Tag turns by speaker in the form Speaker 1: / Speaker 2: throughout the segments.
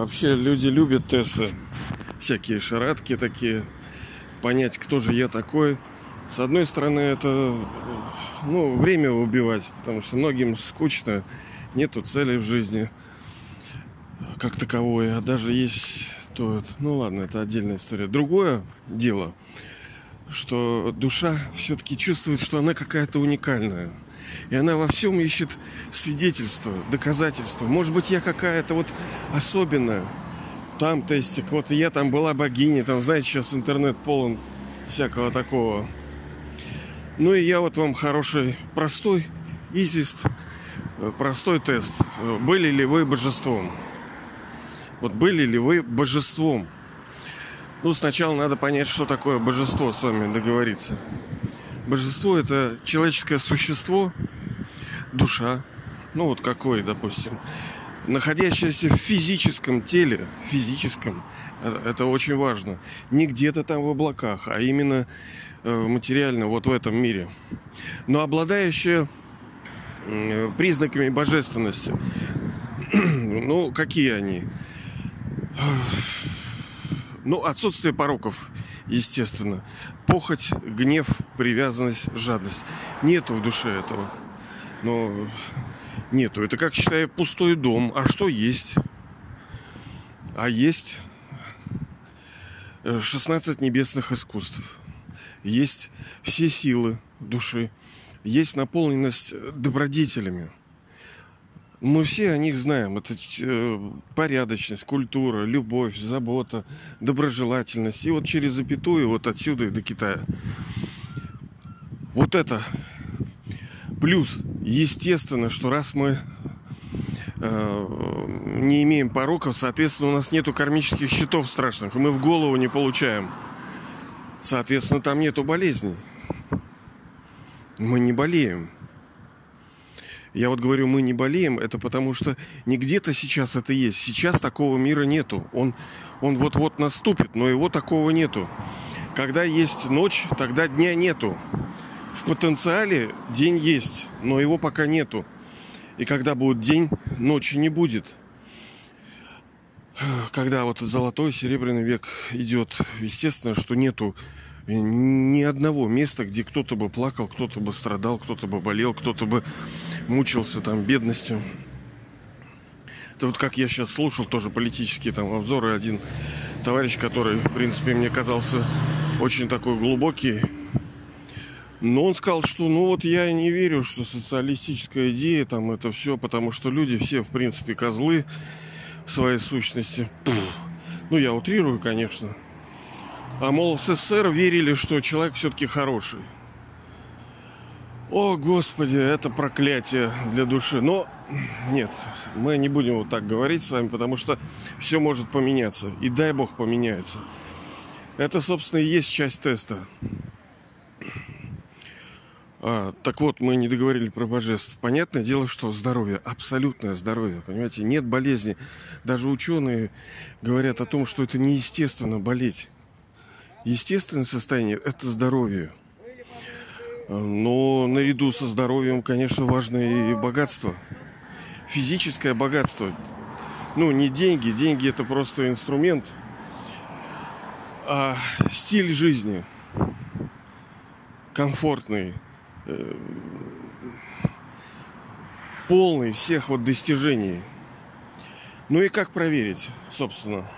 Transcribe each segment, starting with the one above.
Speaker 1: Вообще люди любят тесты. Всякие шарадки такие. Понять, кто же я такой. С одной стороны, это ну, время убивать, потому что многим скучно, нету цели в жизни как таковой, а даже есть то, ну ладно, это отдельная история. Другое дело, что душа все-таки чувствует, что она какая-то уникальная. И она во всем ищет свидетельства, доказательства. Может быть, я какая-то вот особенная. Там тестик, вот я там была богиней, там, знаете, сейчас интернет полон всякого такого. Ну и я вот вам хороший, простой, изист, э, простой тест. Были ли вы божеством? Вот были ли вы божеством? Ну, сначала надо понять, что такое божество, с вами договориться. Божество – это человеческое существо, душа, ну вот какой, допустим, находящаяся в физическом теле, физическом, э, это очень важно, не где-то там в облаках, а именно Э, материально вот в этом мире, но обладающая признаками божественности. ну, какие они? Ну, отсутствие пороков, естественно. Похоть, гнев, привязанность, жадность. Нету в душе этого. Но нету. Это, как считаю, пустой дом. А что есть? А есть 16 небесных искусств есть все силы души, есть наполненность добродетелями. Мы все о них знаем. Это э, порядочность, культура, любовь, забота, доброжелательность. И вот через запятую, вот отсюда и до Китая. Вот это плюс. Естественно, что раз мы э, не имеем пороков, соответственно, у нас нету кармических счетов страшных. Мы в голову не получаем. Соответственно, там нету болезней. Мы не болеем. Я вот говорю, мы не болеем, это потому что не где-то сейчас это есть. Сейчас такого мира нету. Он, он вот-вот наступит, но его такого нету. Когда есть ночь, тогда дня нету. В потенциале день есть, но его пока нету. И когда будет день, ночи не будет когда вот золотой, серебряный век идет, естественно, что нету ни одного места, где кто-то бы плакал, кто-то бы страдал, кто-то бы болел, кто-то бы мучился там бедностью. Это вот как я сейчас слушал тоже политические там обзоры, один товарищ, который, в принципе, мне казался очень такой глубокий, но он сказал, что ну вот я не верю, что социалистическая идея там это все, потому что люди все, в принципе, козлы, своей сущности. Ну, я утрирую, конечно. А, мол, в СССР верили, что человек все-таки хороший. О, Господи, это проклятие для души. Но нет, мы не будем вот так говорить с вами, потому что все может поменяться. И дай Бог поменяется. Это, собственно, и есть часть теста. А, так вот, мы не договорили про божеств. Понятное дело, что здоровье, абсолютное здоровье, понимаете, нет болезни. Даже ученые говорят о том, что это неестественно болеть. Естественное состояние – это здоровье. Но наряду со здоровьем, конечно, важно и богатство. Физическое богатство. Ну, не деньги. Деньги – это просто инструмент. А стиль жизни комфортный – Э, полный всех вот достижений. Ну и как проверить, собственно?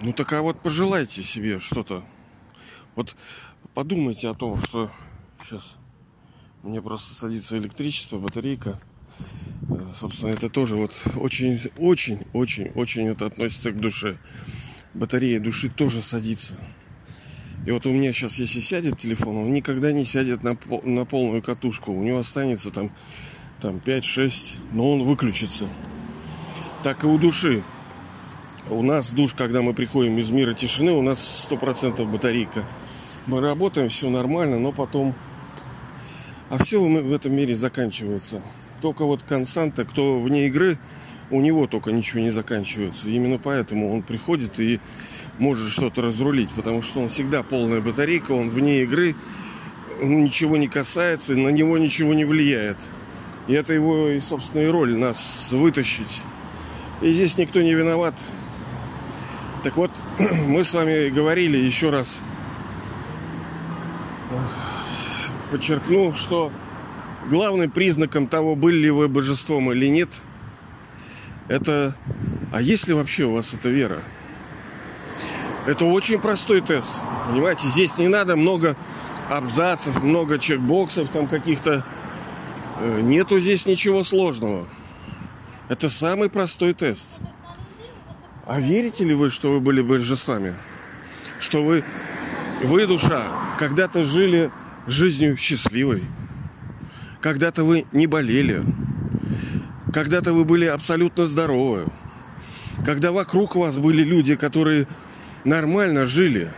Speaker 1: Ну так а вот пожелайте себе что-то. Вот подумайте о том, что сейчас мне просто садится электричество, батарейка. Э, собственно, это тоже вот очень, очень, очень, очень это относится к душе. Батарея души тоже садится. И вот у меня сейчас, если сядет телефон, он никогда не сядет на, на полную катушку. У него останется там, там 5-6, но он выключится. Так и у души. У нас душ, когда мы приходим из мира тишины, у нас 100% батарейка. Мы работаем, все нормально, но потом... А все в этом мире заканчивается. Только вот константа, кто вне игры, у него только ничего не заканчивается. Именно поэтому он приходит и может что-то разрулить, потому что он всегда полная батарейка, он вне игры, ничего не касается, на него ничего не влияет. И это его, собственно, и роль нас вытащить И здесь никто не виноват. Так вот, мы с вами говорили еще раз. Подчеркну, что главным признаком того, были ли вы божеством или нет, это, а есть ли вообще у вас эта вера? Это очень простой тест. Понимаете, здесь не надо много абзацев, много чекбоксов там каких-то. Э, нету здесь ничего сложного. Это самый простой тест. А верите ли вы, что вы были божествами? Что вы, вы, душа, когда-то жили жизнью счастливой? Когда-то вы не болели? Когда-то вы были абсолютно здоровы? Когда вокруг вас были люди, которые нормально жили?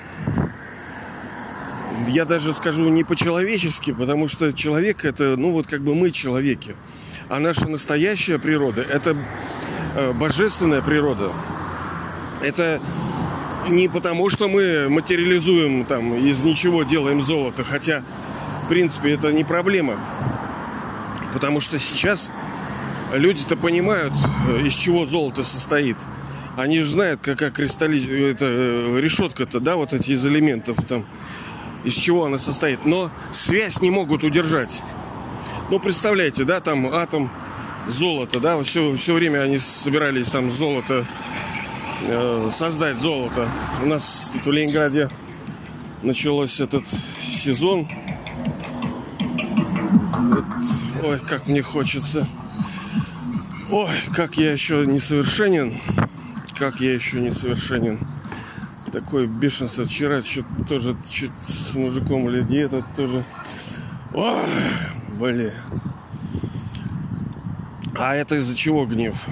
Speaker 1: Я даже скажу не по-человечески, потому что человек это, ну вот как бы мы человеки. А наша настоящая природа – это э, божественная природа. Это не потому, что мы материализуем там из ничего делаем золото, хотя, в принципе, это не проблема. Потому что сейчас люди-то понимают, э, из чего золото состоит. Они же знают, какая кристалли... это, э, решетка-то, да, вот эти из элементов там, из чего она состоит. Но связь не могут удержать. Ну, представляете, да, там атом золота, да, все, все время они собирались там золото, создать золото. У нас в Ленинграде начался этот сезон. Вот, ой, как мне хочется. Ой, как я еще несовершенен. Как я еще несовершенен. Такое бешенство. Вчера что тоже чуть с мужиком или этот тоже. Ой, Блин. А это из-за чего гнев?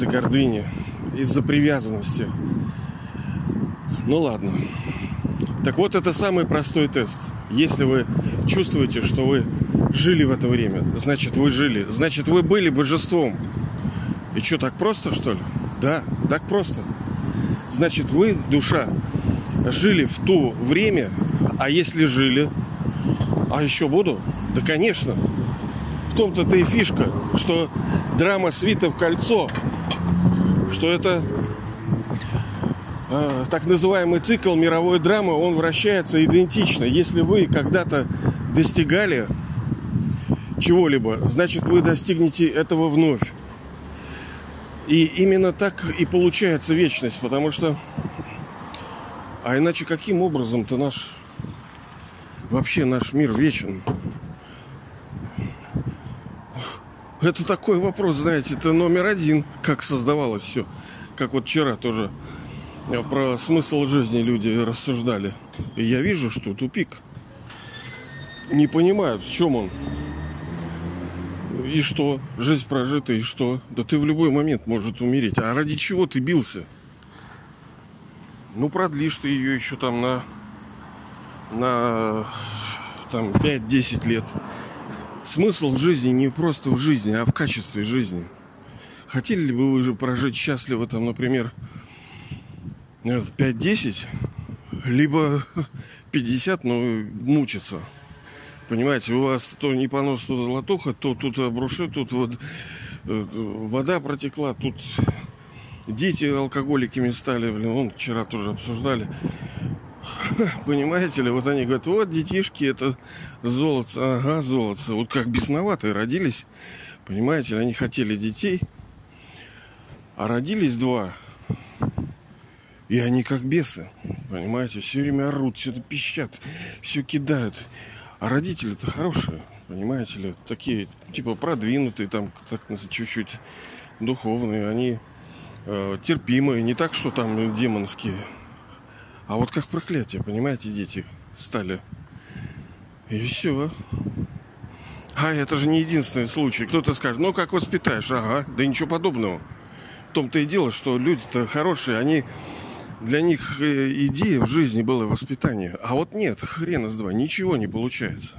Speaker 1: Из-за гордыни, из-за привязанности. Ну ладно. Так вот, это самый простой тест. Если вы чувствуете, что вы жили в это время, значит, вы жили. Значит, вы были божеством. И что, так просто, что ли? Да, так просто. Значит, вы, душа, жили в то время, а если жили, а еще буду? Да, конечно. В том-то-то и фишка, что драма свита в кольцо, что это э, так называемый цикл мировой драмы, он вращается идентично. Если вы когда-то достигали чего-либо, значит вы достигнете этого вновь. И именно так и получается вечность, потому что... А иначе каким образом-то наш вообще наш мир вечен? Это такой вопрос, знаете, это номер один, как создавалось все. Как вот вчера тоже про смысл жизни люди рассуждали. И я вижу, что тупик. Не понимают, в чем он. И что? Жизнь прожита, и что? Да ты в любой момент может умереть. А ради чего ты бился? Ну, продлишь ты ее еще там на на там 5-10 лет. Смысл в жизни не просто в жизни, а в качестве жизни. Хотели ли бы вы же прожить счастливо, там, например, 5-10, либо 50, но мучиться. Понимаете, у вас то не понос, то золотуха, то тут обруши, тут вот э, вода протекла, тут дети алкоголиками стали, блин, вон вчера тоже обсуждали. Понимаете ли, вот они говорят, вот детишки, это золото, ага, золото. Вот как бесноватые родились, понимаете ли, они хотели детей, а родились два. И они как бесы, понимаете, все время орут, все это пищат, все кидают. А родители-то хорошие, понимаете ли, такие, типа, продвинутые, там, так, чуть-чуть духовные, они э, терпимые, не так, что там демонские. А вот как проклятие, понимаете, дети стали. И все. А это же не единственный случай. Кто-то скажет, ну как воспитаешь? Ага, да ничего подобного. В том-то и дело, что люди-то хорошие, они для них э, идея в жизни было воспитание. А вот нет, хрена с два, ничего не получается.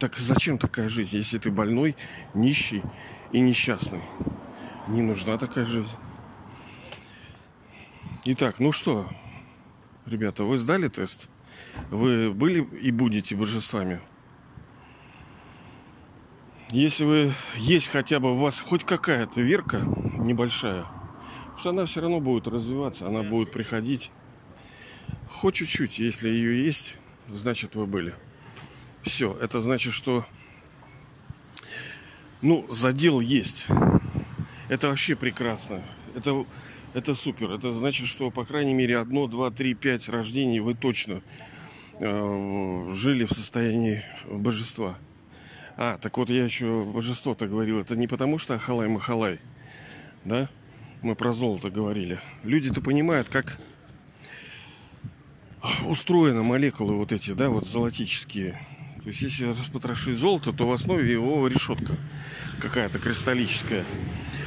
Speaker 1: Так зачем такая жизнь, если ты больной, нищий и несчастный? Не нужна такая жизнь. Итак, ну что, ребята, вы сдали тест? Вы были и будете божествами? если вы есть хотя бы у вас хоть какая-то верка небольшая, что она все равно будет развиваться, она будет приходить. Хоть чуть-чуть, если ее есть, значит вы были. Все, это значит, что ну, задел есть. Это вообще прекрасно. Это, это супер. Это значит, что, по крайней мере, одно, два, три, пять рождений вы точно э, жили в состоянии божества. А, так вот я еще божество-то говорил. Это не потому, что Ахалай-Махалай, да? Мы про золото говорили. Люди-то понимают, как устроены молекулы вот эти, да, вот золотические. То есть, если распотрошить золото, то в основе его решетка какая-то кристаллическая.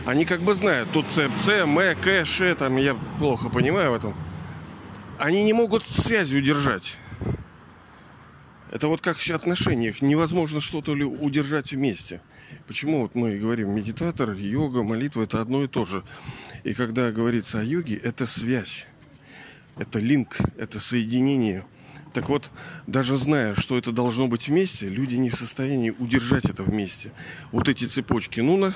Speaker 1: Они как бы знают, тут ЦМЦ, М, К, Ш, там я плохо понимаю в этом. Они не могут связи удержать. Это вот как в отношениях. Невозможно что-то удержать вместе. Почему вот мы говорим, медитатор, йога, молитва это одно и то же. И когда говорится о йоге, это связь. Это линк, это соединение. Так вот, даже зная, что это должно быть вместе, люди не в состоянии удержать это вместе. Вот эти цепочки. Ну, на,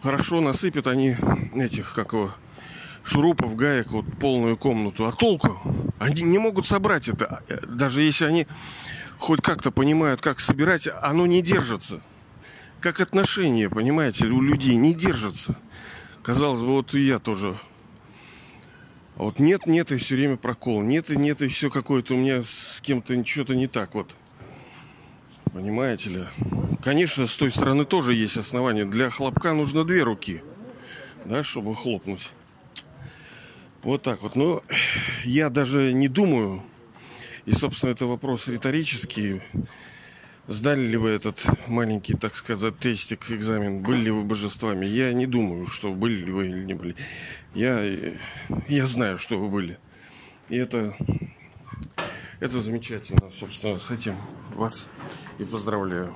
Speaker 1: хорошо насыпят они этих, как его, шурупов, гаек, вот полную комнату. А толку? Они не могут собрать это. Даже если они хоть как-то понимают, как собирать, оно не держится. Как отношения, понимаете, у людей не держатся. Казалось бы, вот и я тоже. А вот нет, нет, и все время прокол. Нет, и нет, и все какое-то у меня с кем-то что-то не так вот. Понимаете ли? Конечно, с той стороны тоже есть основания. Для хлопка нужно две руки, да, чтобы хлопнуть. Вот так вот. Но я даже не думаю, и, собственно, это вопрос риторический. Сдали ли вы этот маленький, так сказать, тестик, экзамен? Были ли вы божествами? Я не думаю, что были ли вы или не были. Я, я знаю, что вы были. И это, это замечательно. Собственно, с этим вас и поздравляю.